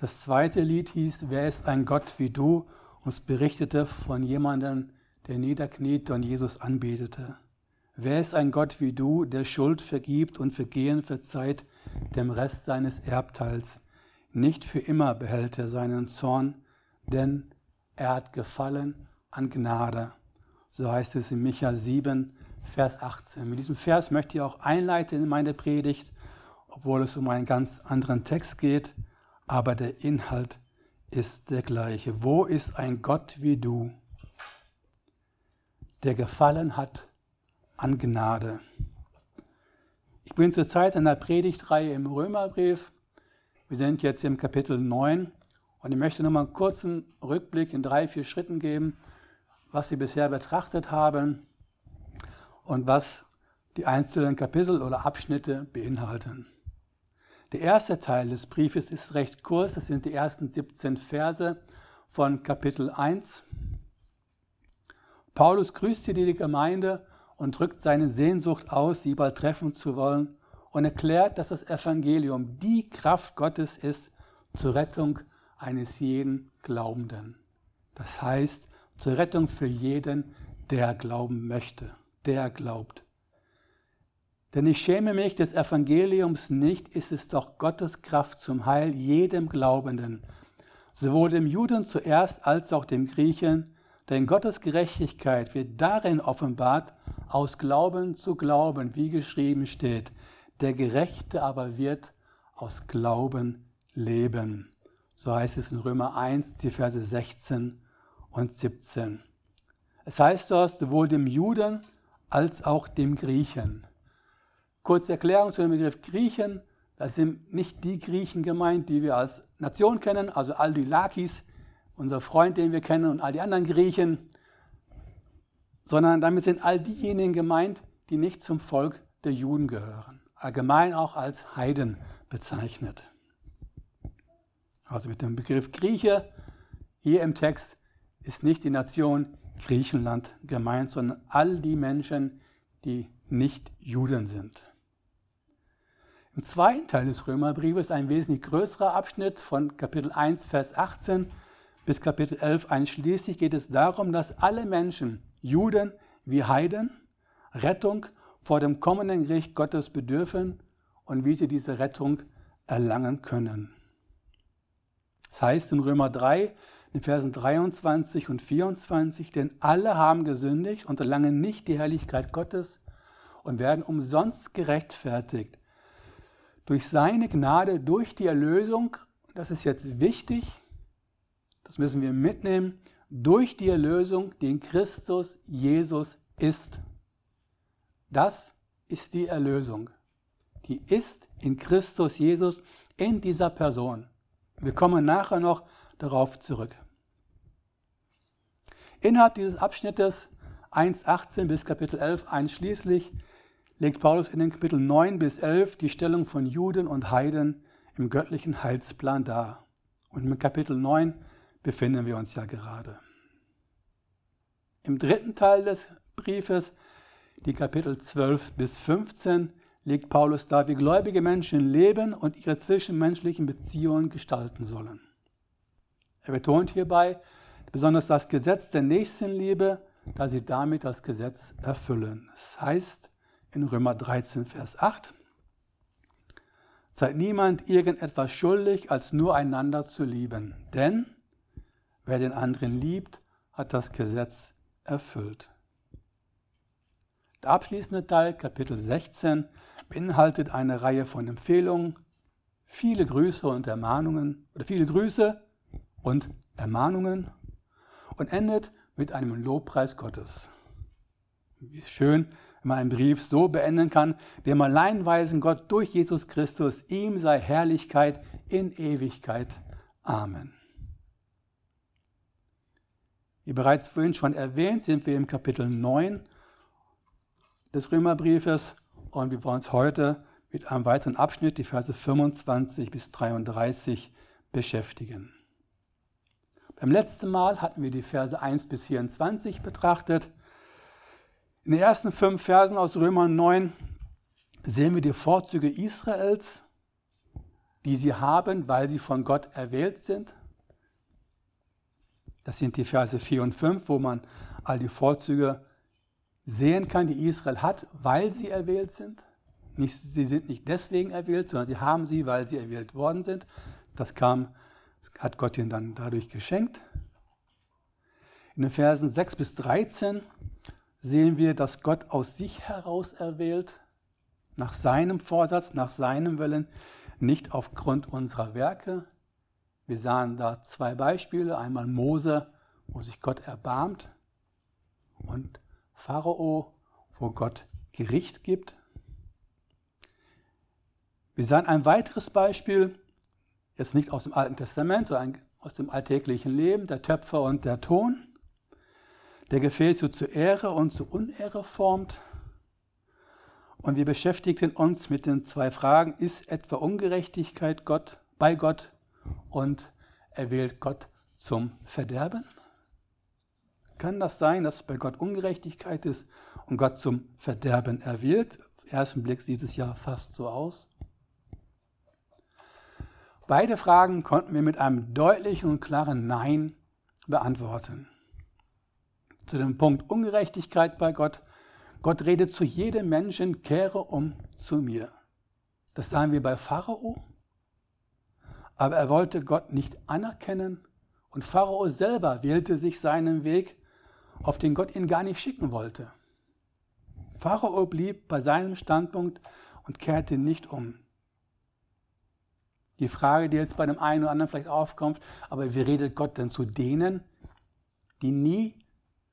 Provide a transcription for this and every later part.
Das zweite Lied hieß, Wer ist ein Gott wie du? und es berichtete von jemandem, der niederkniete und Jesus anbetete. Wer ist ein Gott wie du, der Schuld vergibt und Vergehen verzeiht dem Rest seines Erbteils? Nicht für immer behält er seinen Zorn, denn er hat gefallen an Gnade. So heißt es in Micha 7, Vers 18. Mit diesem Vers möchte ich auch einleiten in meine Predigt, obwohl es um einen ganz anderen Text geht, aber der Inhalt ist der gleiche. Wo ist ein Gott wie du, der gefallen hat an Gnade? Ich bin zurzeit in der Predigtreihe im Römerbrief. Wir sind jetzt im Kapitel 9 und ich möchte nochmal einen kurzen Rückblick in drei, vier Schritten geben, was Sie bisher betrachtet haben und was die einzelnen Kapitel oder Abschnitte beinhalten. Der erste Teil des Briefes ist recht kurz, das sind die ersten 17 Verse von Kapitel 1. Paulus grüßt hier die Gemeinde und drückt seine Sehnsucht aus, sie bald treffen zu wollen und erklärt, dass das Evangelium die Kraft Gottes ist zur Rettung eines jeden Glaubenden. Das heißt, zur Rettung für jeden, der glauben möchte, der glaubt. Denn ich schäme mich des Evangeliums nicht, ist es doch Gottes Kraft zum Heil jedem Glaubenden, sowohl dem Juden zuerst als auch dem Griechen, denn Gottes Gerechtigkeit wird darin offenbart, aus Glauben zu Glauben, wie geschrieben steht. Der Gerechte aber wird aus Glauben leben. So heißt es in Römer 1, die Verse 16 und 17. Es heißt dort sowohl dem Juden als auch dem Griechen. Kurze Erklärung zu dem Begriff Griechen. Das sind nicht die Griechen gemeint, die wir als Nation kennen, also all die Lakis, unser Freund, den wir kennen, und all die anderen Griechen, sondern damit sind all diejenigen gemeint, die nicht zum Volk der Juden gehören, allgemein auch als Heiden bezeichnet. Also mit dem Begriff Grieche hier im Text ist nicht die Nation Griechenland gemeint, sondern all die Menschen, die nicht Juden sind. Im zweiten Teil des Römerbriefes ein wesentlich größerer Abschnitt von Kapitel 1, Vers 18 bis Kapitel 11 einschließlich geht es darum, dass alle Menschen, Juden wie Heiden, Rettung vor dem kommenden Gericht Gottes bedürfen und wie sie diese Rettung erlangen können. Das heißt in Römer 3, in Versen 23 und 24, denn alle haben gesündigt und erlangen nicht die Herrlichkeit Gottes und werden umsonst gerechtfertigt durch seine Gnade, durch die Erlösung, das ist jetzt wichtig, das müssen wir mitnehmen, durch die Erlösung, die in Christus Jesus ist. Das ist die Erlösung. Die ist in Christus Jesus, in dieser Person. Wir kommen nachher noch darauf zurück. Innerhalb dieses Abschnittes 1.18 bis Kapitel 11 einschließlich legt Paulus in den Kapitel 9 bis 11 die Stellung von Juden und Heiden im göttlichen Heilsplan dar. Und im Kapitel 9 befinden wir uns ja gerade. Im dritten Teil des Briefes, die Kapitel 12 bis 15, legt Paulus dar, wie gläubige Menschen leben und ihre zwischenmenschlichen Beziehungen gestalten sollen. Er betont hierbei besonders das Gesetz der Nächstenliebe, da sie damit das Gesetz erfüllen. Das heißt, in Römer 13, Vers 8. Seid niemand irgendetwas schuldig, als nur einander zu lieben. Denn wer den anderen liebt, hat das Gesetz erfüllt. Der abschließende Teil, Kapitel 16, beinhaltet eine Reihe von Empfehlungen, viele Grüße und Ermahnungen oder viele Grüße und Ermahnungen und endet mit einem Lobpreis Gottes. Wie schön, wenn man einen Brief so beenden kann, dem allein weisen Gott durch Jesus Christus, ihm sei Herrlichkeit in Ewigkeit. Amen. Wie bereits vorhin schon erwähnt, sind wir im Kapitel 9 des Römerbriefes und wir wollen uns heute mit einem weiteren Abschnitt, die Verse 25 bis 33, beschäftigen. Beim letzten Mal hatten wir die Verse 1 bis 24 betrachtet. In den ersten fünf Versen aus Römer 9 sehen wir die Vorzüge Israels, die sie haben, weil sie von Gott erwählt sind. Das sind die Verse 4 und 5, wo man all die Vorzüge sehen kann, die Israel hat, weil sie erwählt sind. Nicht, sie sind nicht deswegen erwählt, sondern sie haben sie, weil sie erwählt worden sind. Das kam, hat Gott ihnen dann dadurch geschenkt. In den Versen 6 bis 13 sehen wir, dass Gott aus sich heraus erwählt, nach seinem Vorsatz, nach seinem Willen, nicht aufgrund unserer Werke. Wir sahen da zwei Beispiele, einmal Mose, wo sich Gott erbarmt, und Pharao, wo Gott Gericht gibt. Wir sahen ein weiteres Beispiel, jetzt nicht aus dem Alten Testament, sondern aus dem alltäglichen Leben, der Töpfer und der Ton, der Gefäße zu Ehre und zu Unehre formt. Und wir beschäftigten uns mit den zwei Fragen, ist etwa Ungerechtigkeit Gott, bei Gott und erwählt Gott zum Verderben? Kann das sein, dass bei Gott Ungerechtigkeit ist und Gott zum Verderben erwählt? Auf ersten Blick sieht es ja fast so aus. Beide Fragen konnten wir mit einem deutlichen und klaren Nein beantworten. Zu dem Punkt Ungerechtigkeit bei Gott. Gott redet zu jedem Menschen, kehre um zu mir. Das sahen wir bei Pharao. Aber er wollte Gott nicht anerkennen und Pharao selber wählte sich seinen Weg auf den Gott ihn gar nicht schicken wollte. Pharao blieb bei seinem Standpunkt und kehrte nicht um. Die Frage, die jetzt bei dem einen oder anderen vielleicht aufkommt, aber wie redet Gott denn zu denen, die nie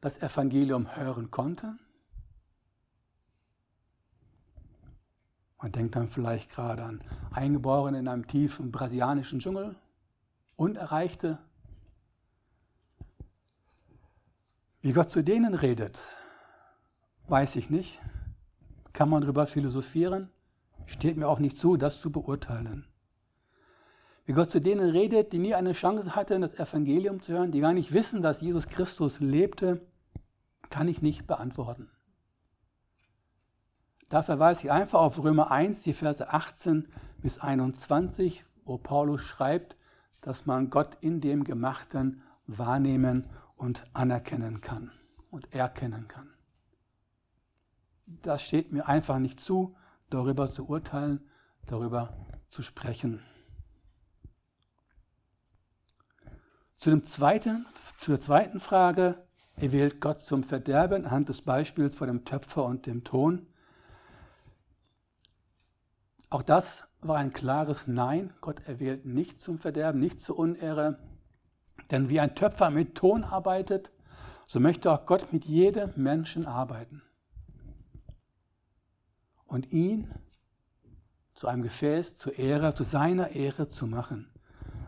das Evangelium hören konnten? Man denkt dann vielleicht gerade an Eingeborene in einem tiefen brasilianischen Dschungel, Unerreichte, Wie Gott zu denen redet, weiß ich nicht. Kann man darüber philosophieren? Steht mir auch nicht zu, das zu beurteilen. Wie Gott zu denen redet, die nie eine Chance hatten, das Evangelium zu hören, die gar nicht wissen, dass Jesus Christus lebte, kann ich nicht beantworten. Da verweise ich einfach auf Römer 1, die Verse 18 bis 21, wo Paulus schreibt, dass man Gott in dem Gemachten wahrnehmen und anerkennen kann und erkennen kann. Das steht mir einfach nicht zu, darüber zu urteilen, darüber zu sprechen. Zu, dem zweiten, zur zweiten Frage, er wählt Gott zum Verderben, anhand des Beispiels von dem Töpfer und dem Ton. Auch das war ein klares Nein. Gott erwählt nicht zum Verderben, nicht zur Unehre, denn wie ein Töpfer mit Ton arbeitet, so möchte auch Gott mit jedem Menschen arbeiten. Und ihn zu einem Gefäß zur Ehre, zu seiner Ehre zu machen.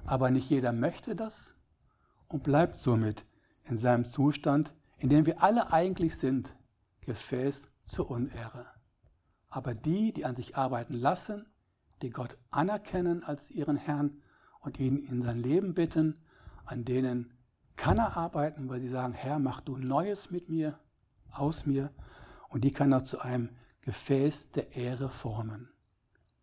Aber nicht jeder möchte das und bleibt somit in seinem Zustand, in dem wir alle eigentlich sind, Gefäß zur Unehre. Aber die, die an sich arbeiten lassen, die Gott anerkennen als ihren Herrn und ihn in sein Leben bitten, an denen kann er arbeiten, weil sie sagen, Herr, mach du Neues mit mir, aus mir. Und die kann er zu einem Gefäß der Ehre formen,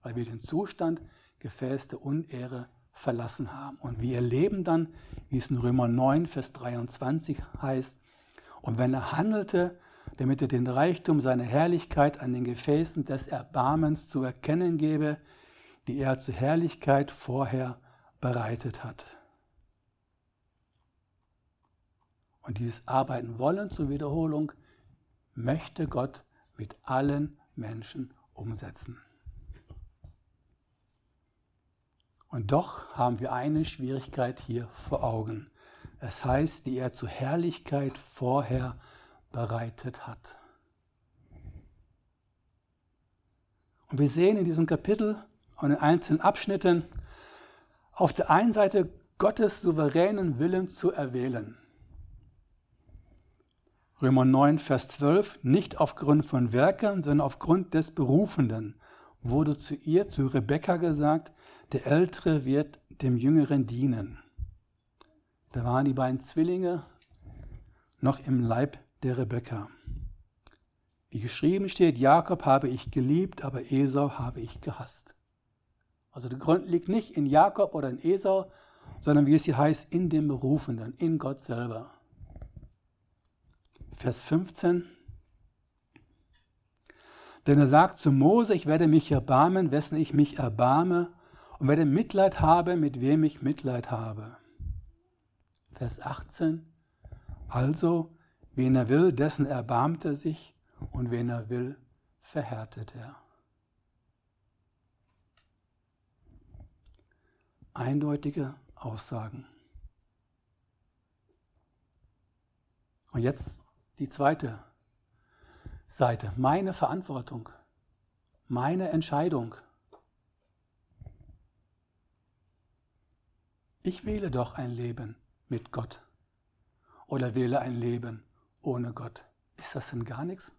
weil wir den Zustand Gefäß der Unehre verlassen haben. Und wir erleben dann, wie es in Römer 9, Vers 23 heißt, und wenn er handelte, damit er den Reichtum seiner Herrlichkeit an den Gefäßen des Erbarmens zu erkennen gebe, die er zur Herrlichkeit vorher bereitet hat. Und dieses Arbeiten wollen zur Wiederholung möchte Gott mit allen Menschen umsetzen. Und doch haben wir eine Schwierigkeit hier vor Augen. Es heißt, die er zur Herrlichkeit vorher bereitet hat. Und wir sehen in diesem Kapitel und in einzelnen Abschnitten auf der einen Seite Gottes souveränen Willen zu erwählen. Römer 9, Vers 12, nicht aufgrund von Werken, sondern aufgrund des Berufenden wurde zu ihr, zu Rebekka gesagt, der Ältere wird dem Jüngeren dienen. Da waren die beiden Zwillinge noch im Leib der Rebekka. Wie geschrieben steht, Jakob habe ich geliebt, aber Esau habe ich gehasst. Also der Grund liegt nicht in Jakob oder in Esau, sondern wie es hier heißt, in dem Berufenen, in Gott selber. Vers 15. Denn er sagt zu Mose, ich werde mich erbarmen, wessen ich mich erbarme, und werde Mitleid haben, mit wem ich Mitleid habe. Vers 18. Also, wen er will, dessen erbarmt er sich, und wen er will, verhärtet er. Eindeutige Aussagen. Und jetzt die zweite Seite, meine Verantwortung, meine Entscheidung. Ich wähle doch ein Leben mit Gott oder wähle ein Leben ohne Gott. Ist das denn gar nichts?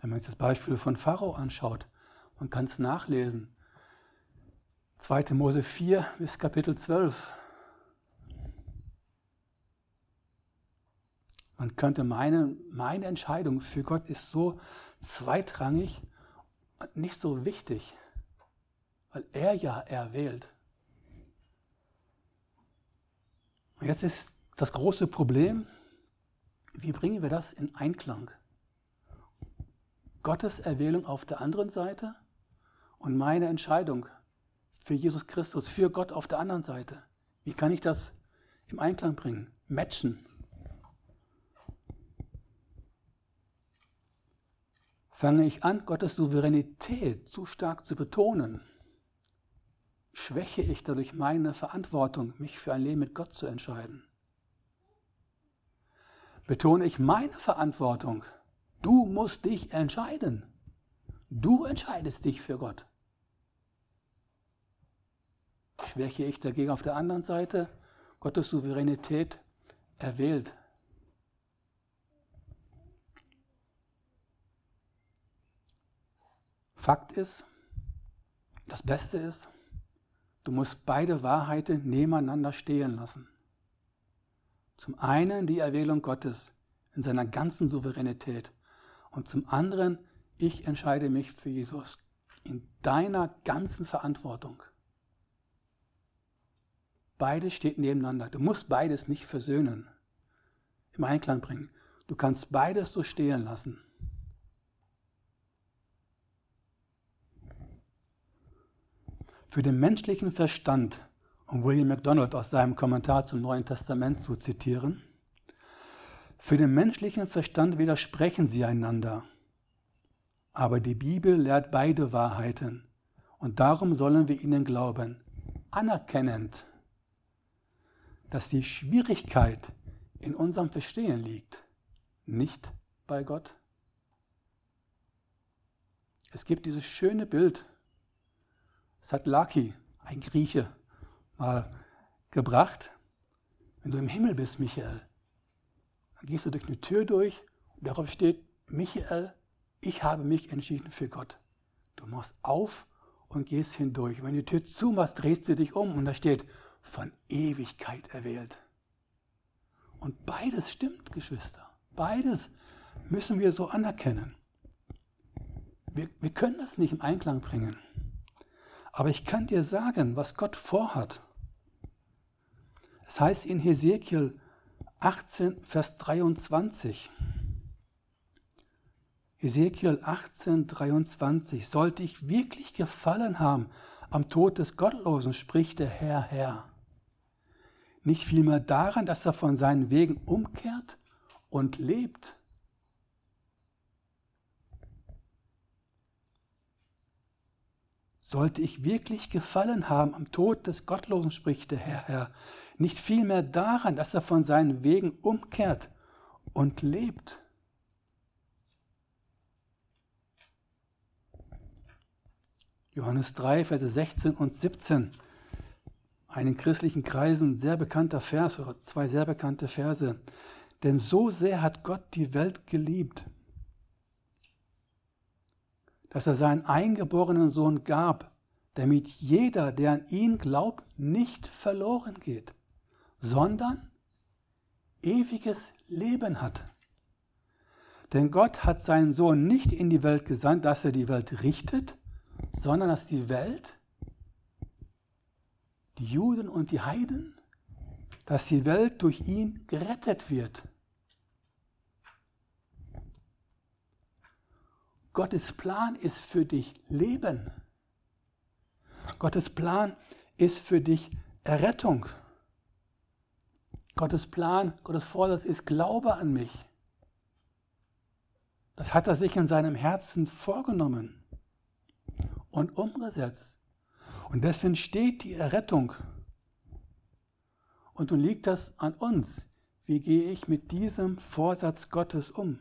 Wenn man sich das Beispiel von Pharao anschaut, man kann es nachlesen. 2. Mose 4 bis Kapitel 12. Man könnte meinen, meine Entscheidung für Gott ist so zweitrangig und nicht so wichtig, weil er ja erwählt. Und jetzt ist das große Problem, wie bringen wir das in Einklang? Gottes Erwählung auf der anderen Seite und meine Entscheidung für Jesus Christus, für Gott auf der anderen Seite. Wie kann ich das im Einklang bringen? Matchen. Fange ich an, Gottes Souveränität zu stark zu betonen, schwäche ich dadurch meine Verantwortung, mich für ein Leben mit Gott zu entscheiden. Betone ich meine Verantwortung, du musst dich entscheiden. Du entscheidest dich für Gott. Schwäche ich dagegen auf der anderen Seite Gottes Souveränität erwählt Fakt ist, das Beste ist, du musst beide Wahrheiten nebeneinander stehen lassen. Zum einen die Erwählung Gottes in seiner ganzen Souveränität und zum anderen, ich entscheide mich für Jesus in deiner ganzen Verantwortung. Beides steht nebeneinander. Du musst beides nicht versöhnen, im Einklang bringen. Du kannst beides so stehen lassen. Für den menschlichen Verstand, um William MacDonald aus seinem Kommentar zum Neuen Testament zu zitieren, für den menschlichen Verstand widersprechen sie einander. Aber die Bibel lehrt beide Wahrheiten und darum sollen wir ihnen glauben, anerkennend, dass die Schwierigkeit in unserem Verstehen liegt, nicht bei Gott. Es gibt dieses schöne Bild Satlaki, ein Grieche, mal gebracht. Wenn du im Himmel bist, Michael, dann gehst du durch eine Tür durch und darauf steht, Michael, ich habe mich entschieden für Gott. Du machst auf und gehst hindurch. Wenn die Tür zumachst, drehst du dich um und da steht, von Ewigkeit erwählt. Und beides stimmt, Geschwister. Beides müssen wir so anerkennen. Wir, wir können das nicht im Einklang bringen. Aber ich kann dir sagen, was Gott vorhat. Es heißt in Hesekiel 18, Vers 23. Hesekiel 18, 23. Sollte ich wirklich gefallen haben am Tod des Gottlosen, spricht der Herr, Herr. Nicht vielmehr daran, dass er von seinen Wegen umkehrt und lebt. Sollte ich wirklich gefallen haben am Tod des Gottlosen, spricht der Herr, Herr, nicht vielmehr daran, dass er von seinen Wegen umkehrt und lebt. Johannes 3, Verse 16 und 17. Einen christlichen Kreisen sehr bekannter Vers oder zwei sehr bekannte Verse. Denn so sehr hat Gott die Welt geliebt, dass er seinen eingeborenen Sohn gab, damit jeder, der an ihn glaubt, nicht verloren geht, sondern ewiges Leben hat. Denn Gott hat seinen Sohn nicht in die Welt gesandt, dass er die Welt richtet, sondern dass die Welt, die Juden und die Heiden, dass die Welt durch ihn gerettet wird. Gottes Plan ist für dich Leben. Gottes Plan ist für dich Errettung. Gottes Plan, Gottes Vorsatz ist Glaube an mich. Das hat er sich in seinem Herzen vorgenommen und umgesetzt. Und deswegen steht die Errettung. Und nun liegt das an uns. Wie gehe ich mit diesem Vorsatz Gottes um?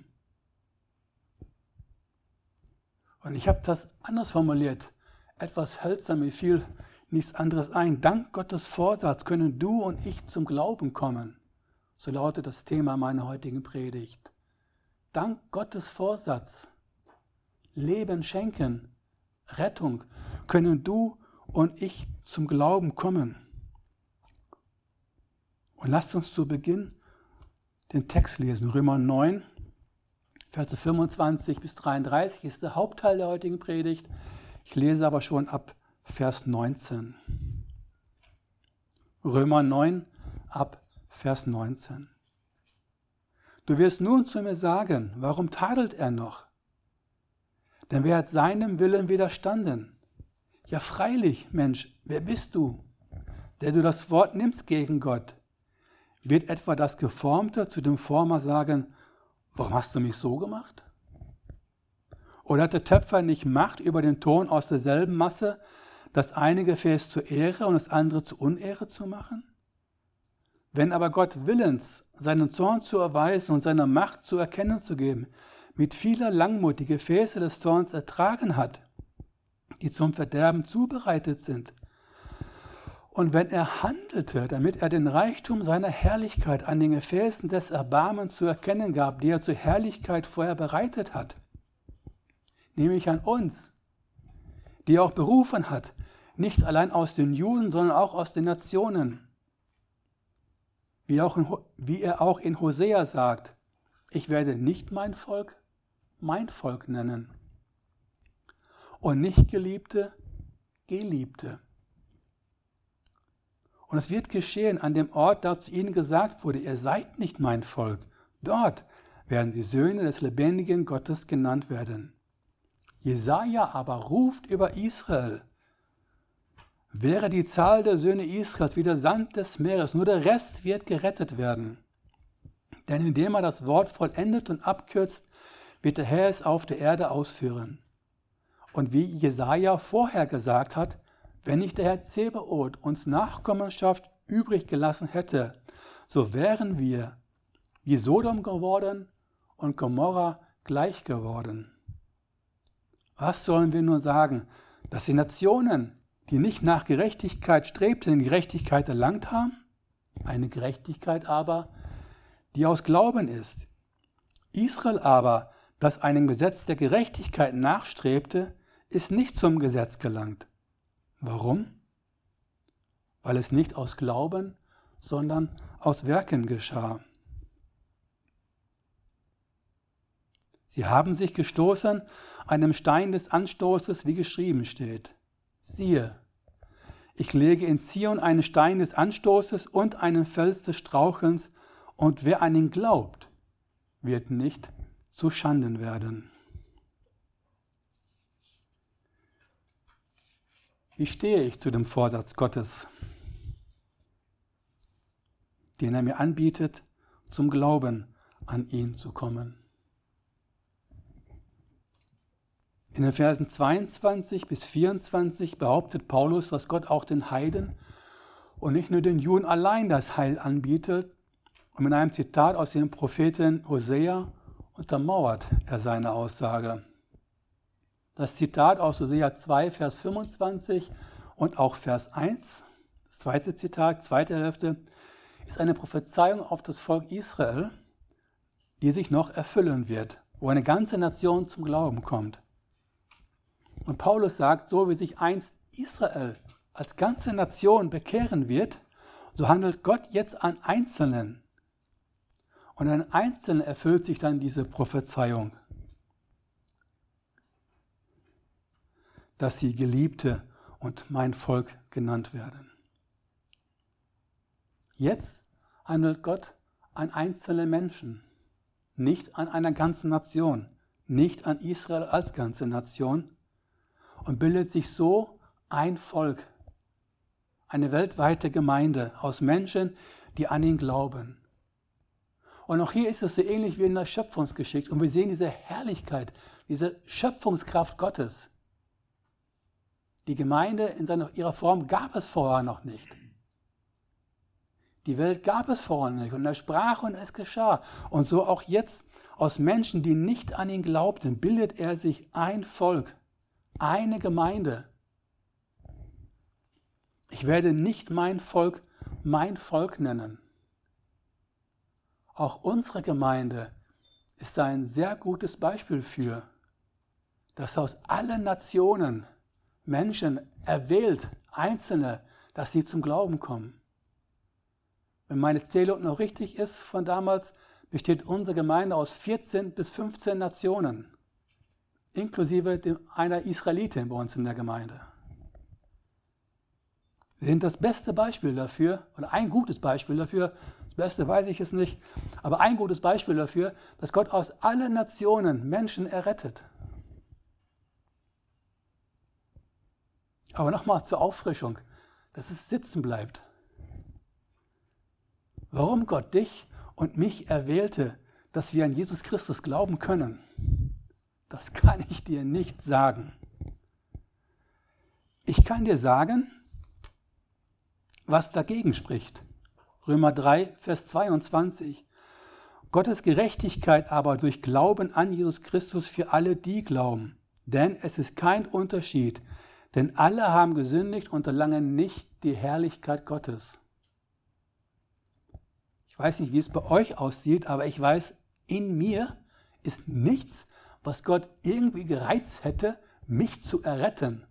Und ich habe das anders formuliert. Etwas hölzern, mir fiel nichts anderes ein. Dank Gottes Vorsatz können du und ich zum Glauben kommen. So lautet das Thema meiner heutigen Predigt dank Gottes Vorsatz Leben schenken, Rettung, können du und ich zum Glauben kommen. Und lasst uns zu Beginn den Text lesen. Römer 9, Verse 25 bis 33 ist der Hauptteil der heutigen Predigt. Ich lese aber schon ab Vers 19. Römer 9 ab Vers 19. Du wirst nun zu mir sagen, warum tadelt er noch? Denn wer hat seinem Willen widerstanden? Ja freilich, Mensch, wer bist du, der du das Wort nimmst gegen Gott? Wird etwa das Geformte zu dem Former sagen, warum hast du mich so gemacht? Oder hat der Töpfer nicht Macht über den Ton aus derselben Masse, das eine Gefäß zur Ehre und das andere zur Unehre zu machen? Wenn aber Gott willens, seinen Zorn zu erweisen und seine Macht zu erkennen zu geben, mit vieler Langmut die Gefäße des Zorns ertragen hat, die zum Verderben zubereitet sind, und wenn er handelte, damit er den Reichtum seiner Herrlichkeit an den Gefäßen des Erbarmens zu erkennen gab, die er zur Herrlichkeit vorher bereitet hat, nämlich an uns, die er auch berufen hat, nicht allein aus den Juden, sondern auch aus den Nationen, wie, auch in, wie er auch in Hosea sagt, ich werde nicht mein Volk mein Volk nennen und nicht Geliebte Geliebte. Und es wird geschehen an dem Ort, da zu ihnen gesagt wurde, ihr seid nicht mein Volk. Dort werden die Söhne des lebendigen Gottes genannt werden. Jesaja aber ruft über Israel, wäre die Zahl der Söhne Israels wie der Sand des Meeres, nur der Rest wird gerettet werden. Denn indem er das Wort vollendet und abkürzt, wird der Herr es auf der Erde ausführen. Und wie Jesaja vorher gesagt hat, wenn nicht der Herr Zebaoth uns Nachkommenschaft übrig gelassen hätte, so wären wir wie Sodom geworden und Gomorra gleich geworden. Was sollen wir nun sagen, dass die Nationen die nicht nach Gerechtigkeit strebten, Gerechtigkeit erlangt haben, eine Gerechtigkeit aber, die aus Glauben ist. Israel aber, das einem Gesetz der Gerechtigkeit nachstrebte, ist nicht zum Gesetz gelangt. Warum? Weil es nicht aus Glauben, sondern aus Werken geschah. Sie haben sich gestoßen einem Stein des Anstoßes, wie geschrieben steht siehe, ich lege in Zion einen Stein des Anstoßes und einen Fels des Strauchens, und wer an ihn glaubt, wird nicht zu Schanden werden. Wie stehe ich zu dem Vorsatz Gottes, den er mir anbietet, zum Glauben an ihn zu kommen? In den Versen 22 bis 24 behauptet Paulus, dass Gott auch den Heiden und nicht nur den Juden allein das Heil anbietet. Und mit einem Zitat aus dem Propheten Hosea untermauert er seine Aussage. Das Zitat aus Hosea 2, Vers 25 und auch Vers 1, das zweite Zitat, zweite Hälfte, ist eine Prophezeiung auf das Volk Israel, die sich noch erfüllen wird, wo eine ganze Nation zum Glauben kommt. Und Paulus sagt, so wie sich einst Israel als ganze Nation bekehren wird, so handelt Gott jetzt an Einzelnen. Und an Einzelnen erfüllt sich dann diese Prophezeiung, dass sie Geliebte und mein Volk genannt werden. Jetzt handelt Gott an einzelne Menschen, nicht an einer ganzen Nation, nicht an Israel als ganze Nation und bildet sich so ein Volk, eine weltweite Gemeinde aus Menschen, die an ihn glauben. Und auch hier ist es so ähnlich wie in der Schöpfungsgeschichte. Und wir sehen diese Herrlichkeit, diese Schöpfungskraft Gottes. Die Gemeinde in seiner, ihrer Form gab es vorher noch nicht. Die Welt gab es vorher nicht. Und er sprach und es geschah. Und so auch jetzt aus Menschen, die nicht an ihn glaubten, bildet er sich ein Volk, eine Gemeinde. Ich werde nicht mein Volk mein Volk nennen. Auch unsere Gemeinde ist ein sehr gutes Beispiel für, dass aus allen Nationen Menschen erwählt, Einzelne, dass sie zum Glauben kommen. Wenn meine Zählung noch richtig ist von damals, besteht unsere Gemeinde aus 14 bis 15 Nationen, inklusive einer Israelitin bei uns in der Gemeinde. Wir sind das beste Beispiel dafür, oder ein gutes Beispiel dafür, das Beste weiß ich es nicht, aber ein gutes Beispiel dafür, dass Gott aus allen Nationen Menschen errettet. Aber nochmal zur Auffrischung, dass es sitzen bleibt. Warum Gott dich und mich erwählte, dass wir an Jesus Christus glauben können, das kann ich dir nicht sagen. Ich kann dir sagen, was dagegen spricht. Römer 3, Vers 22. Gottes Gerechtigkeit aber durch Glauben an Jesus Christus für alle, die glauben. Denn es ist kein Unterschied, denn alle haben gesündigt und erlangen nicht die Herrlichkeit Gottes. Ich weiß nicht, wie es bei euch aussieht, aber ich weiß, in mir ist nichts, was Gott irgendwie gereizt hätte, mich zu erretten.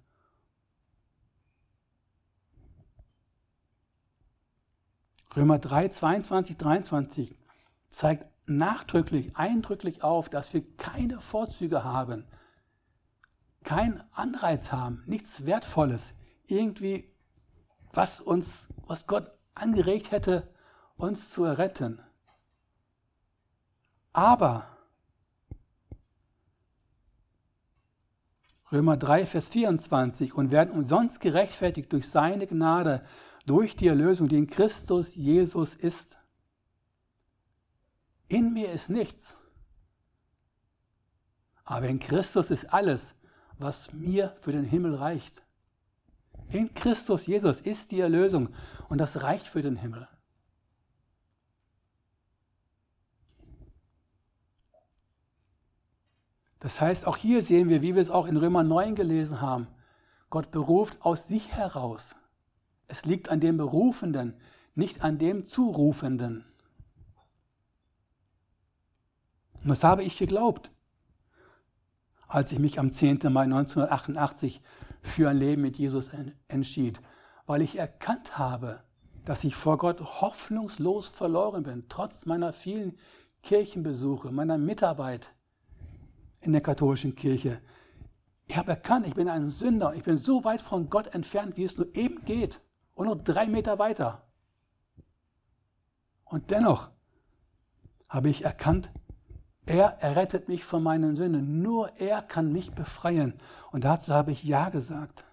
Römer 3, 22, 23 zeigt nachdrücklich, eindrücklich auf, dass wir keine Vorzüge haben, keinen Anreiz haben, nichts Wertvolles, irgendwie, was uns, was Gott angeregt hätte, uns zu erretten. Aber Römer 3, Vers 24 und werden umsonst gerechtfertigt durch seine Gnade durch die Erlösung, die in Christus Jesus ist. In mir ist nichts, aber in Christus ist alles, was mir für den Himmel reicht. In Christus Jesus ist die Erlösung und das reicht für den Himmel. Das heißt, auch hier sehen wir, wie wir es auch in Römer 9 gelesen haben, Gott beruft aus sich heraus. Es liegt an dem Berufenden, nicht an dem Zurufenden. Und das habe ich geglaubt, als ich mich am 10. Mai 1988 für ein Leben mit Jesus entschied, weil ich erkannt habe, dass ich vor Gott hoffnungslos verloren bin, trotz meiner vielen Kirchenbesuche, meiner Mitarbeit in der katholischen Kirche. Ich habe erkannt, ich bin ein Sünder. Ich bin so weit von Gott entfernt, wie es nur eben geht und noch drei Meter weiter. Und dennoch habe ich erkannt, er errettet mich von meinen Sünden. Nur er kann mich befreien. Und dazu habe ich Ja gesagt.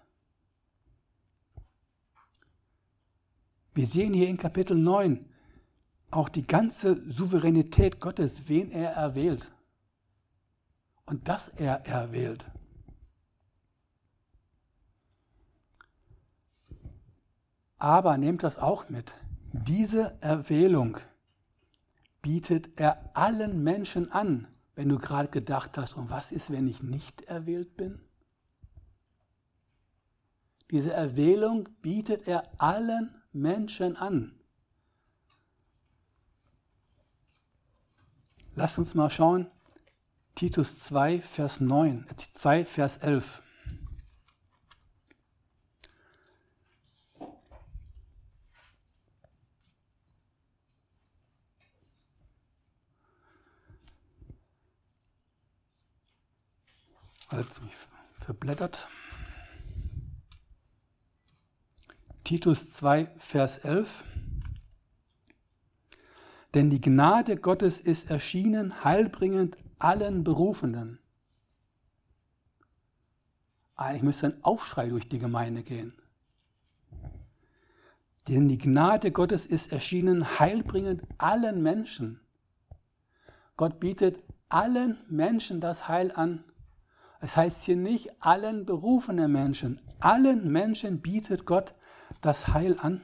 Wir sehen hier in Kapitel 9 auch die ganze Souveränität Gottes, wen er erwählt. Und dass er erwählt. Aber nehmt das auch mit. Diese Erwählung bietet er allen Menschen an, wenn du gerade gedacht hast, und was ist, wenn ich nicht erwählt bin? Diese Erwählung bietet er allen Menschen an. Lasst uns mal schauen, Titus 2, Vers 9, 2, Vers 11. kurz mich verblättert. Titus 2, Vers 11. Denn die Gnade Gottes ist erschienen, heilbringend allen Berufenen. Eigentlich müsste ein Aufschrei durch die Gemeinde gehen. Denn die Gnade Gottes ist erschienen, heilbringend allen Menschen. Gott bietet allen Menschen das Heil an. Es heißt hier nicht allen berufenen Menschen. Allen Menschen bietet Gott das Heil an.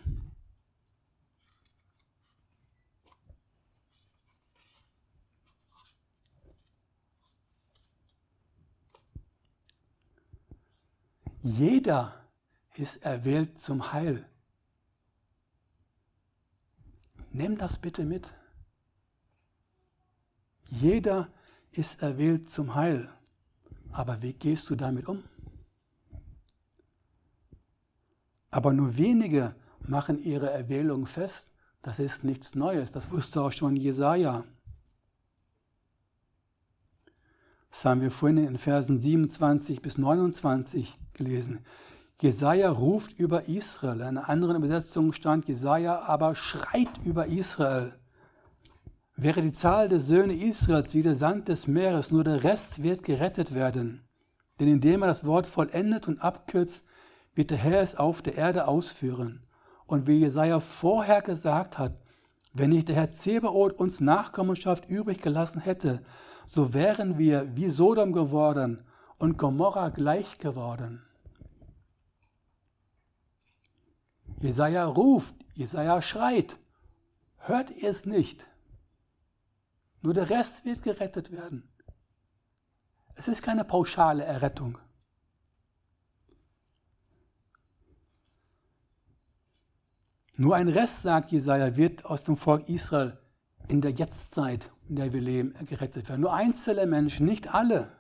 Jeder ist erwählt zum Heil. Nimm das bitte mit. Jeder ist erwählt zum Heil. Aber wie gehst du damit um? Aber nur wenige machen ihre Erwählung fest. Das ist nichts Neues. Das wusste auch schon Jesaja. Das haben wir vorhin in Versen 27 bis 29 gelesen. Jesaja ruft über Israel. In einer anderen Übersetzung stand Jesaja aber schreit über Israel. Wäre die Zahl der Söhne Israels wie der Sand des Meeres, nur der Rest wird gerettet werden. Denn indem er das Wort vollendet und abkürzt, wird der Herr es auf der Erde ausführen. Und wie Jesaja vorher gesagt hat, wenn nicht der Herr Zebaoth uns Nachkommenschaft übrig gelassen hätte, so wären wir wie Sodom geworden und Gomorra gleich geworden. Jesaja ruft, Jesaja schreit. Hört ihr es nicht? Nur der Rest wird gerettet werden. Es ist keine pauschale Errettung. Nur ein Rest, sagt Jesaja, wird aus dem Volk Israel in der Jetztzeit, in der wir leben, gerettet werden. Nur einzelne Menschen, nicht alle.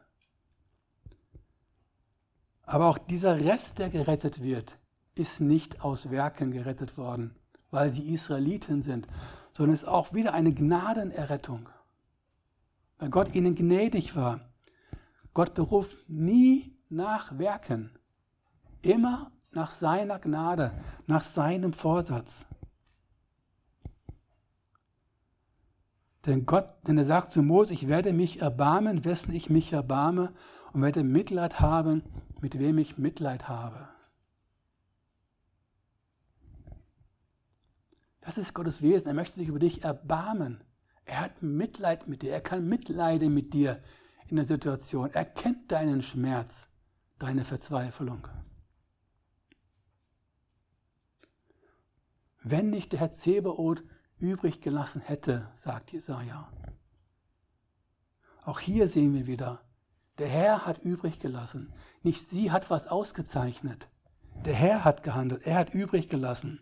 Aber auch dieser Rest, der gerettet wird, ist nicht aus Werken gerettet worden, weil sie Israeliten sind, sondern ist auch wieder eine Gnadenerrettung. Weil Gott ihnen gnädig war. Gott beruft nie nach Werken, immer nach seiner Gnade, nach seinem Vorsatz. Denn Gott, denn er sagt zu Mose, ich werde mich erbarmen, wessen ich mich erbarme, und werde Mitleid haben, mit wem ich Mitleid habe. Das ist Gottes Wesen. Er möchte sich über dich erbarmen. Er hat Mitleid mit dir. Er kann mitleiden mit dir in der Situation. Er kennt deinen Schmerz, deine Verzweiflung. Wenn nicht der Herr Zebaoth übrig gelassen hätte, sagt Jesaja. Auch hier sehen wir wieder, der Herr hat übrig gelassen. Nicht sie hat was ausgezeichnet. Der Herr hat gehandelt. Er hat übrig gelassen.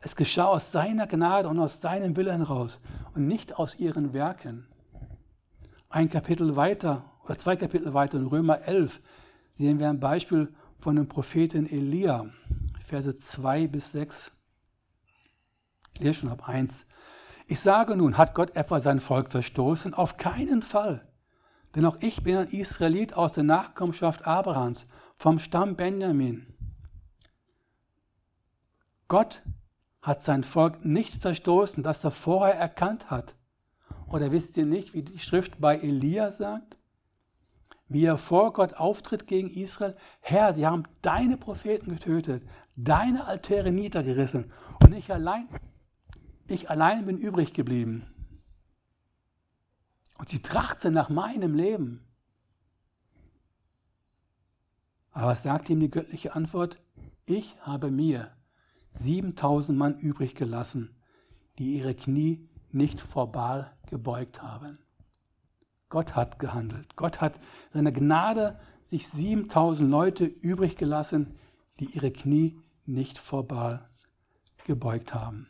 Es geschah aus seiner Gnade und aus seinem Willen raus und nicht aus ihren Werken. Ein Kapitel weiter oder zwei Kapitel weiter in Römer 11 sehen wir ein Beispiel von dem Propheten Elia, Verse 2 bis 6. Ich lese schon ab 1. Ich sage nun, hat Gott etwa sein Volk verstoßen? Auf keinen Fall. Denn auch ich bin ein Israelit aus der Nachkommenschaft Abrahams, vom Stamm Benjamin. Gott hat sein Volk nicht verstoßen, das er vorher erkannt hat. Oder wisst ihr nicht, wie die Schrift bei Elia sagt? Wie er vor Gott auftritt gegen Israel. Herr, sie haben deine Propheten getötet, deine Altäre niedergerissen und ich allein, ich allein bin übrig geblieben. Und sie trachten nach meinem Leben. Aber was sagt ihm die göttliche Antwort? Ich habe mir 7000 Mann übrig gelassen, die ihre Knie nicht vor Baal gebeugt haben. Gott hat gehandelt. Gott hat seine Gnade sich 7000 Leute übrig gelassen, die ihre Knie nicht vor Baal gebeugt haben.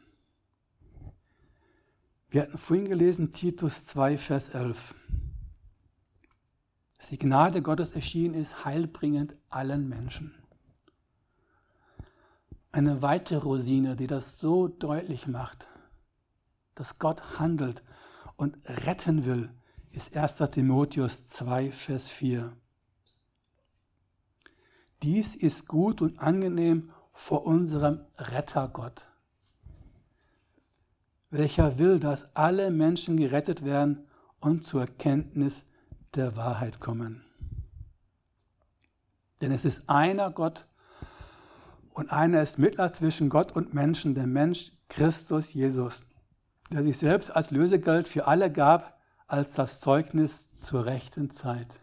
Wir hatten vorhin gelesen Titus 2, Vers 11. Dass die Gnade Gottes erschienen ist, heilbringend allen Menschen. Eine weitere Rosine, die das so deutlich macht, dass Gott handelt und retten will, ist 1. Timotheus 2, Vers 4. Dies ist gut und angenehm vor unserem Rettergott, welcher will, dass alle Menschen gerettet werden und zur Kenntnis der Wahrheit kommen. Denn es ist einer Gott und einer ist Mittler zwischen Gott und Menschen, der Mensch Christus Jesus, der sich selbst als Lösegeld für alle gab, als das Zeugnis zur rechten Zeit.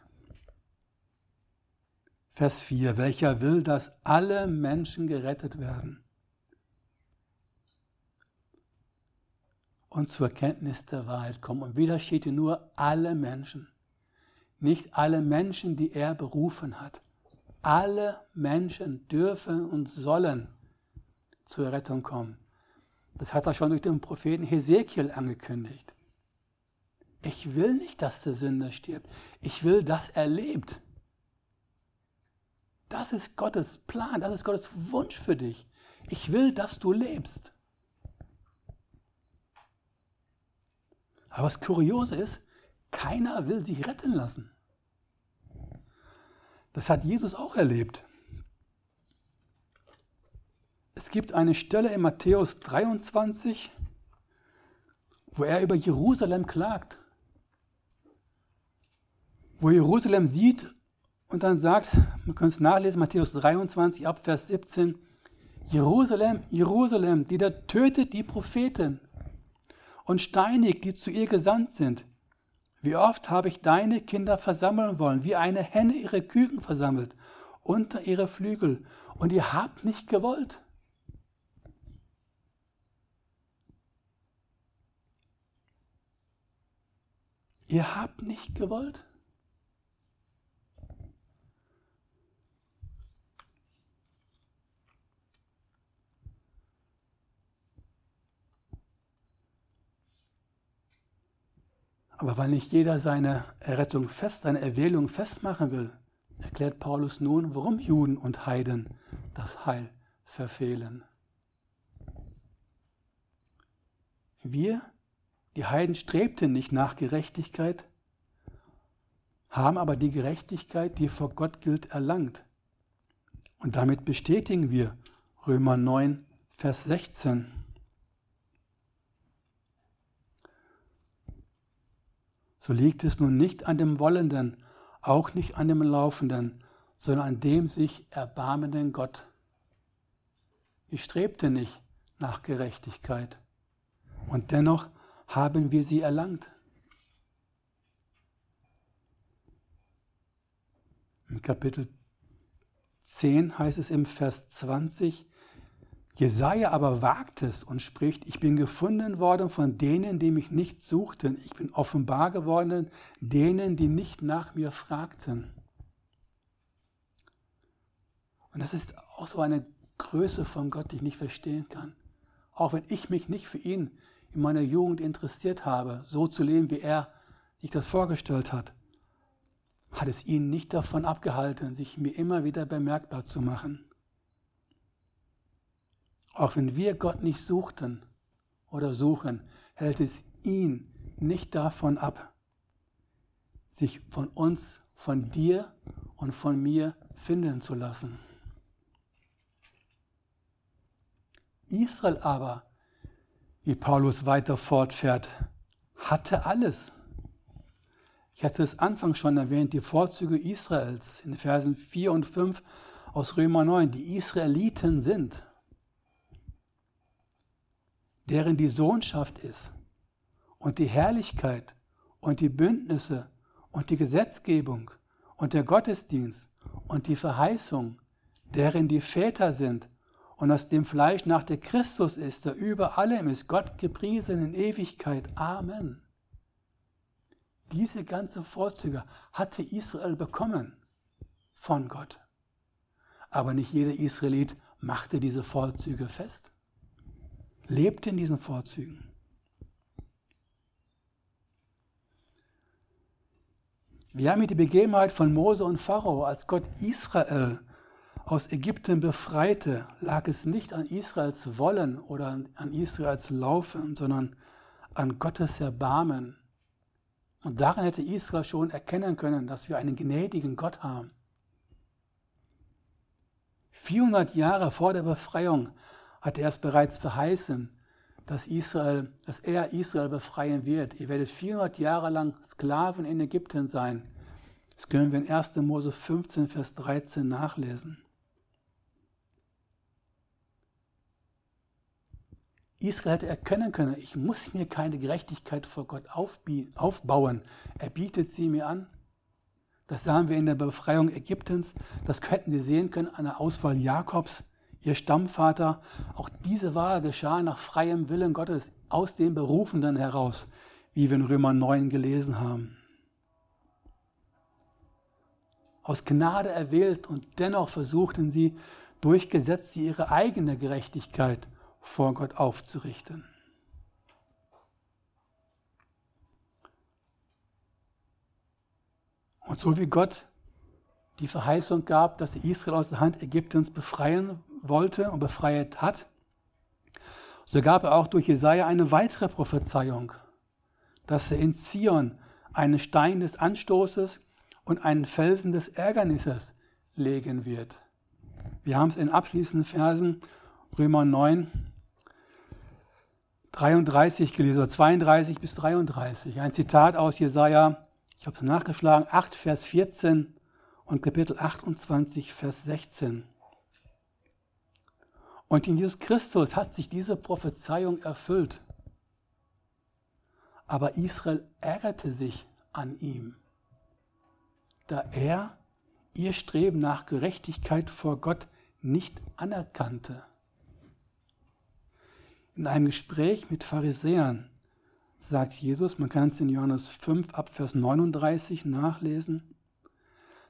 Vers 4, welcher will, dass alle Menschen gerettet werden und zur Kenntnis der Wahrheit kommen. Und wieder steht hier nur alle Menschen. Nicht alle Menschen, die er berufen hat. Alle Menschen dürfen und sollen zur Rettung kommen. Das hat er schon durch den Propheten Hesekiel angekündigt. Ich will nicht, dass der Sünder stirbt. Ich will, dass er lebt. Das ist Gottes Plan, das ist Gottes Wunsch für dich. Ich will, dass du lebst. Aber das Kuriose ist, keiner will sich retten lassen. Das hat Jesus auch erlebt. Es gibt eine Stelle in Matthäus 23, wo er über Jerusalem klagt. Wo Jerusalem sieht und dann sagt, man kann es nachlesen, Matthäus 23 ab Vers 17, Jerusalem, Jerusalem, die da tötet die Propheten und steinigt, die zu ihr gesandt sind. Wie oft habe ich deine Kinder versammeln wollen, wie eine Henne ihre Küken versammelt, unter ihre Flügel, und ihr habt nicht gewollt. Ihr habt nicht gewollt. Aber weil nicht jeder seine Errettung fest, seine Erwählung festmachen will, erklärt Paulus nun, warum Juden und Heiden das Heil verfehlen. Wir, die Heiden, strebten nicht nach Gerechtigkeit, haben aber die Gerechtigkeit, die vor Gott gilt, erlangt. Und damit bestätigen wir Römer 9, Vers 16. so liegt es nun nicht an dem Wollenden, auch nicht an dem Laufenden, sondern an dem sich erbarmenden Gott. Ich strebte nicht nach Gerechtigkeit, und dennoch haben wir sie erlangt. Im Kapitel 10 heißt es im Vers 20, Jesaja aber wagt es und spricht: Ich bin gefunden worden von denen, die mich nicht suchten. Ich bin offenbar geworden denen, die nicht nach mir fragten. Und das ist auch so eine Größe von Gott, die ich nicht verstehen kann. Auch wenn ich mich nicht für ihn in meiner Jugend interessiert habe, so zu leben, wie er sich das vorgestellt hat, hat es ihn nicht davon abgehalten, sich mir immer wieder bemerkbar zu machen. Auch wenn wir Gott nicht suchten oder suchen, hält es ihn nicht davon ab, sich von uns, von dir und von mir finden zu lassen. Israel aber, wie Paulus weiter fortfährt, hatte alles. Ich hatte es anfangs schon erwähnt, die Vorzüge Israels in Versen 4 und 5 aus Römer 9. Die Israeliten sind deren die Sohnschaft ist und die Herrlichkeit und die Bündnisse und die Gesetzgebung und der Gottesdienst und die Verheißung, deren die Väter sind und aus dem Fleisch nach der Christus ist, der über allem ist, Gott gepriesen in Ewigkeit. Amen. Diese ganzen Vorzüge hatte Israel bekommen von Gott. Aber nicht jeder Israelit machte diese Vorzüge fest lebt in diesen Vorzügen. Wir haben hier die Begebenheit von Mose und Pharao, als Gott Israel aus Ägypten befreite, lag es nicht an Israels Wollen oder an Israels Laufen, sondern an Gottes Erbarmen. Und darin hätte Israel schon erkennen können, dass wir einen gnädigen Gott haben. 400 Jahre vor der Befreiung hat er es bereits verheißen, dass, Israel, dass er Israel befreien wird. Ihr werdet 400 Jahre lang Sklaven in Ägypten sein. Das können wir in 1. Mose 15, Vers 13 nachlesen. Israel hätte erkennen können, ich muss mir keine Gerechtigkeit vor Gott aufbauen. Er bietet sie mir an. Das sahen wir in der Befreiung Ägyptens. Das hätten Sie sehen können an der Auswahl Jakobs, ihr Stammvater. Auch diese Wahl geschah nach freiem Willen Gottes, aus dem Berufenden heraus, wie wir in Römer 9 gelesen haben. Aus Gnade erwählt und dennoch versuchten sie, durch Gesetze ihre eigene Gerechtigkeit vor Gott aufzurichten. Und so wie Gott die Verheißung gab, dass er Israel aus der Hand Ägyptens befreien wollte und befreit hat, so gab er auch durch Jesaja eine weitere Prophezeiung, dass er in Zion einen Stein des Anstoßes und einen Felsen des Ärgernisses legen wird. Wir haben es in abschließenden Versen Römer 9, 33 gelesen, oder 32 bis 33. Ein Zitat aus Jesaja, ich habe es nachgeschlagen, 8, Vers 14 und Kapitel 28, Vers 16. Und in Jesus Christus hat sich diese Prophezeiung erfüllt. Aber Israel ärgerte sich an ihm, da er ihr Streben nach Gerechtigkeit vor Gott nicht anerkannte in einem Gespräch mit Pharisäern sagt Jesus, man kann es in Johannes 5 ab Vers 39 nachlesen,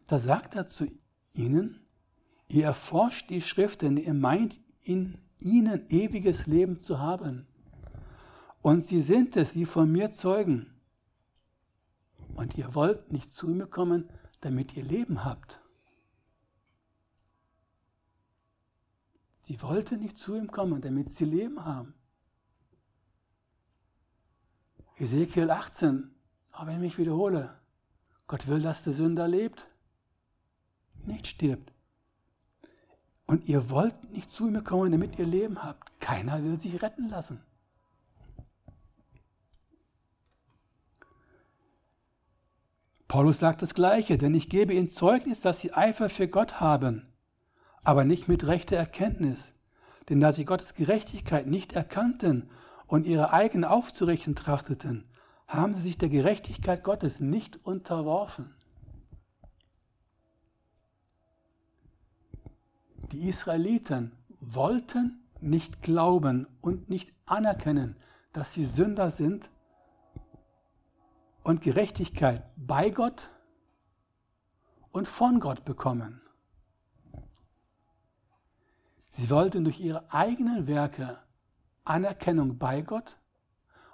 da sagt er zu ihnen, ihr erforscht die Schrift, denn ihr meint in ihnen ewiges Leben zu haben. Und sie sind es, die von mir zeugen. Und ihr wollt nicht zu mir kommen, damit ihr Leben habt. Sie wollte nicht zu ihm kommen, damit sie Leben haben. Ezekiel 18, aber wenn ich mich wiederhole, Gott will, dass der Sünder lebt, nicht stirbt. Und ihr wollt nicht zu mir kommen, damit ihr Leben habt. Keiner will sich retten lassen. Paulus sagt das Gleiche, denn ich gebe ihnen Zeugnis, dass sie Eifer für Gott haben, aber nicht mit rechter Erkenntnis. Denn da sie Gottes Gerechtigkeit nicht erkannten und ihre eigene aufzurichten trachteten, haben sie sich der Gerechtigkeit Gottes nicht unterworfen. Die Israeliten wollten nicht glauben und nicht anerkennen, dass sie Sünder sind und Gerechtigkeit bei Gott und von Gott bekommen. Sie wollten durch ihre eigenen Werke Anerkennung bei Gott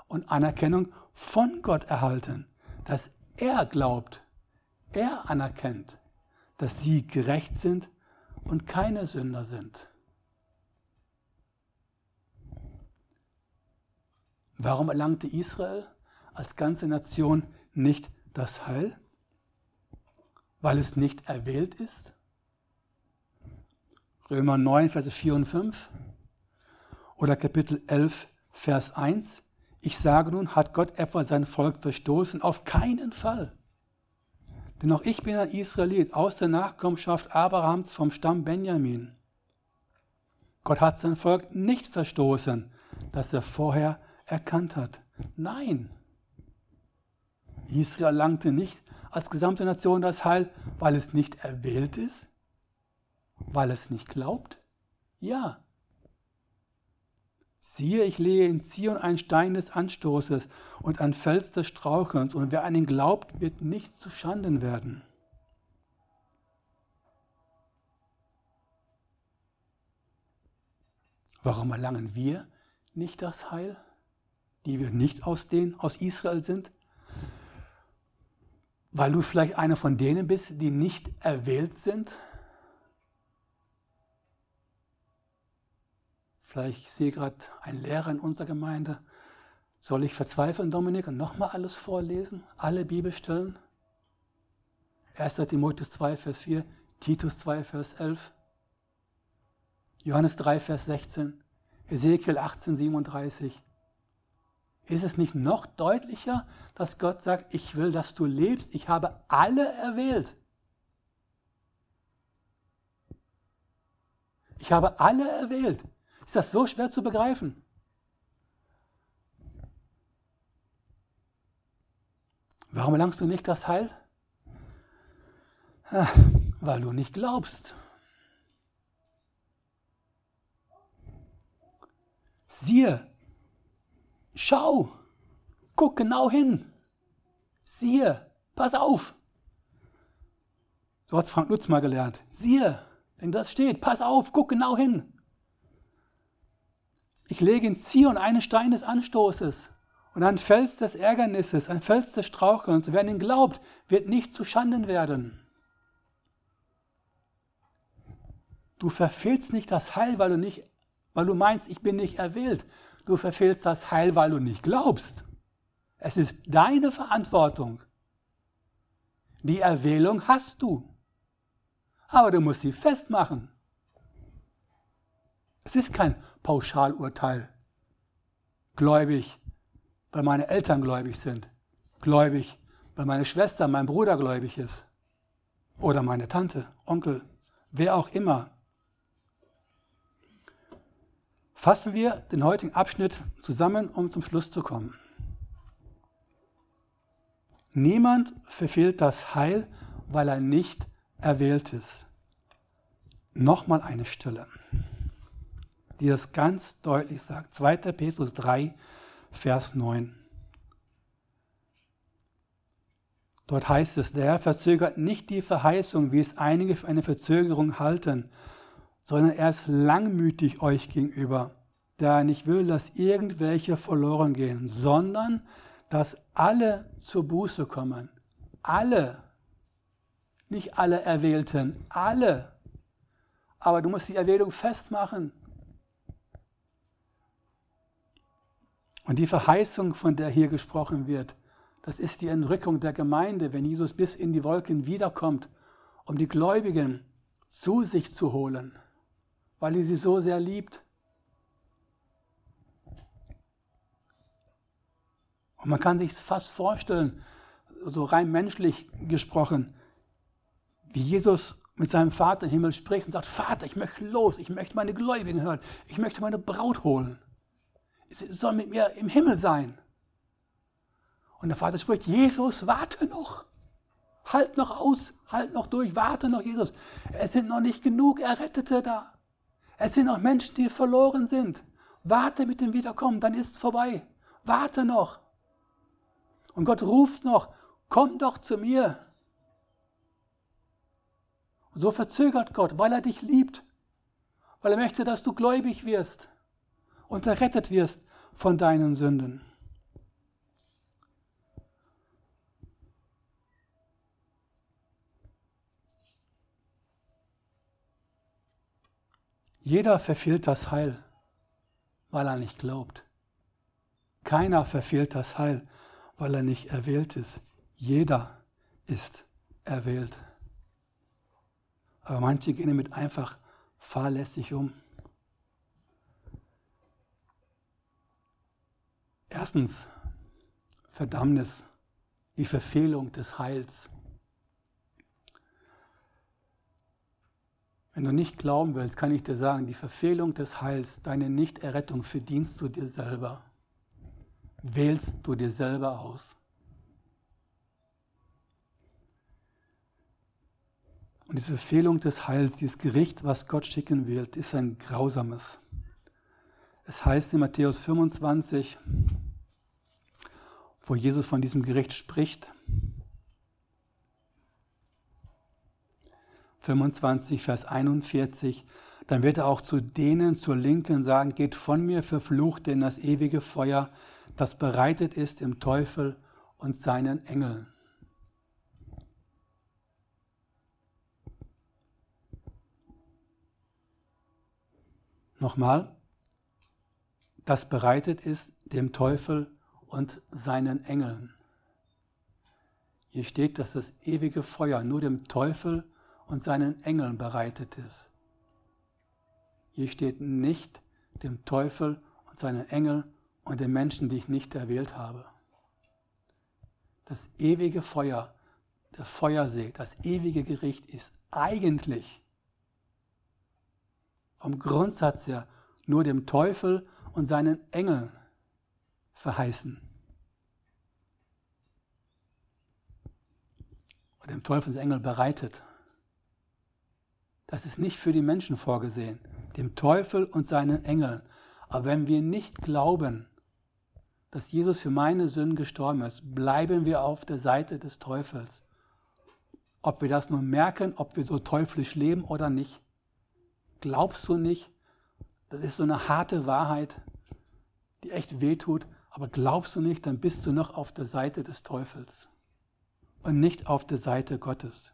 und Anerkennung von Gott erhalten, dass er glaubt, er anerkennt, dass sie gerecht sind und keine Sünder sind. Warum erlangte Israel als ganze Nation nicht das Heil? Weil es nicht erwählt ist? Römer 9, Verse 4 und 5. Oder Kapitel 11, Vers 1. Ich sage nun, hat Gott etwa sein Volk verstoßen? Auf keinen Fall. Denn auch ich bin ein Israelit aus der Nachkommenschaft Abrahams vom Stamm Benjamin. Gott hat sein Volk nicht verstoßen, das er vorher erkannt hat. Nein. Israel erlangte nicht als gesamte Nation das Heil, weil es nicht erwählt ist, weil es nicht glaubt. Ja, Siehe, ich lege in Zion einen Stein des Anstoßes und ein Fels des Strauchelns, und wer an ihn glaubt, wird nicht zu Schanden werden. Warum erlangen wir nicht das Heil, die wir nicht aus den aus Israel sind? Weil du vielleicht einer von denen bist, die nicht erwählt sind? Vielleicht sehe ich gerade einen Lehrer in unserer Gemeinde. Soll ich verzweifeln, Dominik, und nochmal alles vorlesen? Alle Bibelstellen? 1. Timotheus 2, Vers 4, Titus 2, Vers 11. Johannes 3, Vers 16, Ezekiel 18, 37. Ist es nicht noch deutlicher, dass Gott sagt, ich will, dass du lebst, ich habe alle erwählt. Ich habe alle erwählt. Ist das so schwer zu begreifen? Warum erlangst du nicht das Heil? Weil du nicht glaubst. Siehe, schau, guck genau hin. Siehe, pass auf. So hat Frank Lutz mal gelernt. Siehe, wenn das steht, pass auf, guck genau hin. Ich lege in Zion einen Stein des Anstoßes und ein Fels des Ärgernisses, ein Fels des Strauchelns. Wer an ihn glaubt, wird nicht zu Schanden werden. Du verfehlst nicht das Heil, weil du, nicht, weil du meinst, ich bin nicht erwählt. Du verfehlst das Heil, weil du nicht glaubst. Es ist deine Verantwortung. Die Erwählung hast du. Aber du musst sie festmachen. Es ist kein Pauschalurteil. Gläubig, weil meine Eltern gläubig sind. Gläubig, weil meine Schwester, mein Bruder gläubig ist. Oder meine Tante, Onkel, wer auch immer. Fassen wir den heutigen Abschnitt zusammen, um zum Schluss zu kommen. Niemand verfehlt das Heil, weil er nicht erwählt ist. Nochmal eine Stelle, die das ganz deutlich sagt. 2. Petrus 3, Vers 9. Dort heißt es, der Herr verzögert nicht die Verheißung, wie es einige für eine Verzögerung halten, sondern er ist langmütig euch gegenüber, da er nicht will, dass irgendwelche verloren gehen, sondern dass alle zur Buße kommen. Alle. Nicht alle Erwählten, alle. Aber du musst die Erwählung festmachen. Und die Verheißung, von der hier gesprochen wird, das ist die Entrückung der Gemeinde, wenn Jesus bis in die Wolken wiederkommt, um die Gläubigen zu sich zu holen weil er sie so sehr liebt. Und man kann sich fast vorstellen, so rein menschlich gesprochen, wie Jesus mit seinem Vater im Himmel spricht und sagt, Vater, ich möchte los, ich möchte meine Gläubigen hören, ich möchte meine Braut holen. Soll mit mir im Himmel sein. Und der Vater spricht, Jesus, warte noch. Halt noch aus, halt noch durch, warte noch, Jesus. Es sind noch nicht genug Errettete da. Es sind auch Menschen, die verloren sind. Warte mit dem Wiederkommen, dann ist es vorbei. Warte noch. Und Gott ruft noch, komm doch zu mir. Und so verzögert Gott, weil er dich liebt, weil er möchte, dass du gläubig wirst und errettet wirst von deinen Sünden. Jeder verfehlt das Heil, weil er nicht glaubt. Keiner verfehlt das Heil, weil er nicht erwählt ist. Jeder ist erwählt. Aber manche gehen damit einfach fahrlässig um. Erstens Verdammnis, die Verfehlung des Heils. Wenn du nicht glauben willst, kann ich dir sagen, die Verfehlung des Heils, deine Nichterrettung verdienst du dir selber. Wählst du dir selber aus. Und diese Verfehlung des Heils, dieses Gericht, was Gott schicken wird, ist ein grausames. Es heißt in Matthäus 25, wo Jesus von diesem Gericht spricht, 25, Vers 41, dann wird er auch zu denen zur Linken sagen, geht von mir verflucht in das ewige Feuer, das bereitet ist im Teufel und seinen Engeln. Nochmal, das bereitet ist dem Teufel und seinen Engeln. Hier steht, dass das ewige Feuer nur dem Teufel und seinen Engeln bereitet ist. Hier steht nicht dem Teufel und seinen Engel und den Menschen, die ich nicht erwählt habe. Das ewige Feuer, der Feuersee, das ewige Gericht ist eigentlich vom Grundsatz her nur dem Teufel und seinen Engeln verheißen. Und dem Teufel und seinen Engel bereitet. Das ist nicht für die Menschen vorgesehen, dem Teufel und seinen Engeln. Aber wenn wir nicht glauben, dass Jesus für meine Sünden gestorben ist, bleiben wir auf der Seite des Teufels. Ob wir das nun merken, ob wir so teuflisch leben oder nicht. Glaubst du nicht? Das ist so eine harte Wahrheit, die echt wehtut. Aber glaubst du nicht, dann bist du noch auf der Seite des Teufels und nicht auf der Seite Gottes.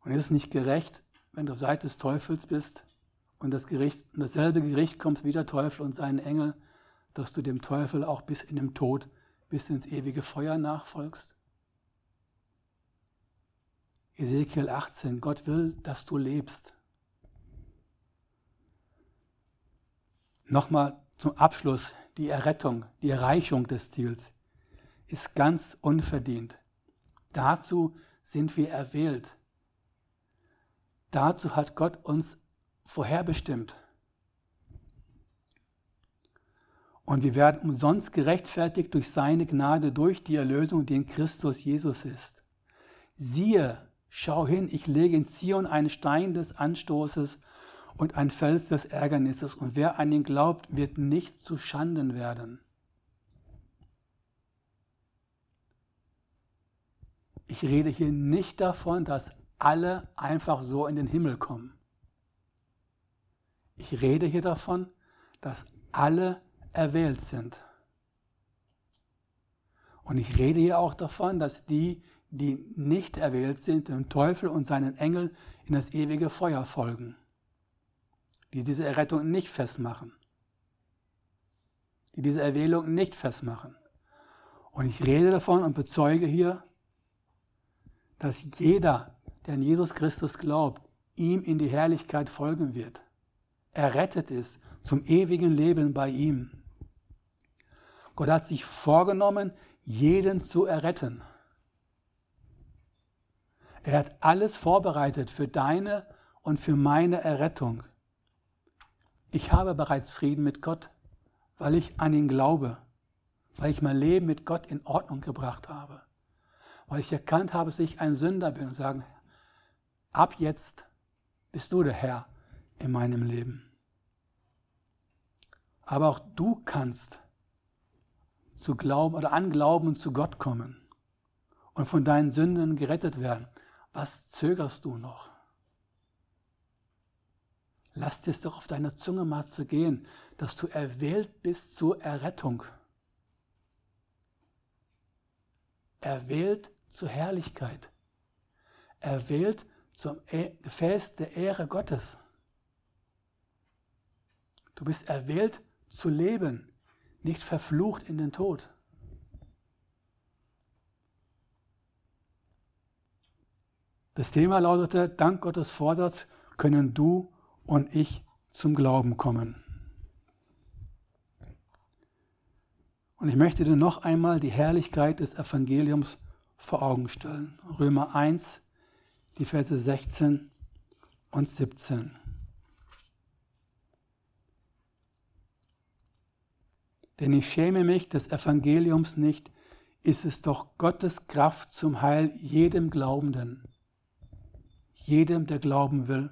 Und ist es nicht gerecht, wenn du auf Seite des Teufels bist und das Gericht, und dasselbe Gericht kommt wie der Teufel und seinen Engel, dass du dem Teufel auch bis in den Tod, bis ins ewige Feuer nachfolgst? Ezekiel 18, Gott will, dass du lebst. Nochmal zum Abschluss, die Errettung, die Erreichung des Ziels ist ganz unverdient. Dazu sind wir erwählt. Dazu hat Gott uns vorherbestimmt. Und wir werden umsonst gerechtfertigt durch seine Gnade, durch die Erlösung, die in Christus Jesus ist. Siehe, schau hin, ich lege in Zion einen Stein des Anstoßes und ein Fels des Ärgernisses, und wer an ihn glaubt, wird nicht zu Schanden werden. Ich rede hier nicht davon, dass alle einfach so in den Himmel kommen. Ich rede hier davon, dass alle erwählt sind. Und ich rede hier auch davon, dass die, die nicht erwählt sind, dem Teufel und seinen Engeln in das ewige Feuer folgen, die diese Errettung nicht festmachen, die diese Erwählung nicht festmachen. Und ich rede davon und bezeuge hier, dass jeder, der an Jesus Christus glaubt, ihm in die Herrlichkeit folgen wird. Errettet ist zum ewigen Leben bei ihm. Gott hat sich vorgenommen, jeden zu erretten. Er hat alles vorbereitet für deine und für meine Errettung. Ich habe bereits Frieden mit Gott, weil ich an ihn glaube, weil ich mein Leben mit Gott in Ordnung gebracht habe, weil ich erkannt habe, dass ich ein Sünder bin und sagen, ab jetzt bist du der Herr in meinem Leben. Aber auch du kannst zu Glauben oder an Glauben zu Gott kommen und von deinen Sünden gerettet werden. Was zögerst du noch? Lass es doch auf deiner Zunge mal zu gehen, dass du erwählt bist zur Errettung. Erwählt zur Herrlichkeit. Erwählt zum e-, Gefäß der Ehre Gottes. Du bist erwählt zu leben, nicht verflucht in den Tod. Das Thema lautete, dank Gottes Vorsatz können du und ich zum Glauben kommen. Und ich möchte dir noch einmal die Herrlichkeit des Evangeliums vor Augen stellen. Römer 1, die Verse 16 und 17. Denn ich schäme mich des Evangeliums nicht, ist es doch Gottes Kraft zum Heil jedem Glaubenden, jedem, der glauben will,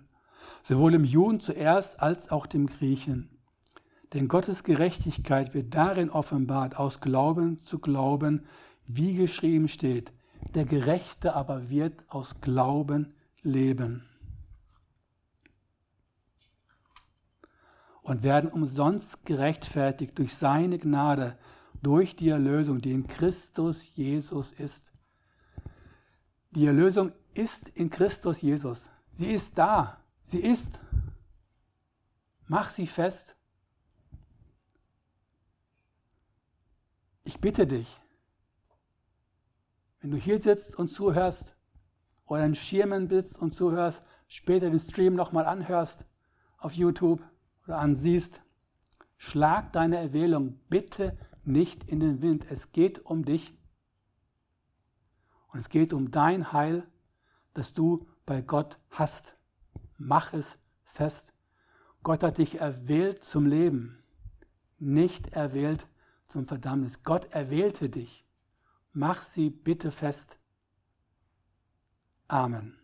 sowohl dem Juden zuerst als auch dem Griechen. Denn Gottes Gerechtigkeit wird darin offenbart, aus Glauben zu Glauben, wie geschrieben steht, der Gerechte aber wird aus Glauben leben. Und werden umsonst gerechtfertigt durch seine Gnade, durch die Erlösung, die in Christus Jesus ist. Die Erlösung ist in Christus Jesus. Sie ist da. Sie ist. Mach sie fest. Ich bitte dich, wenn du hier sitzt und zuhörst oder in Schirmen bist und zuhörst, später den Stream nochmal anhörst auf YouTube oder ansiehst, schlag deine Erwählung bitte nicht in den Wind. Es geht um dich und es geht um dein Heil, das du bei Gott hast. Mach es fest. Gott hat dich erwählt zum Leben, nicht erwählt zum Verdammnis. Gott erwählte dich. Mach sie bitte fest. Amen.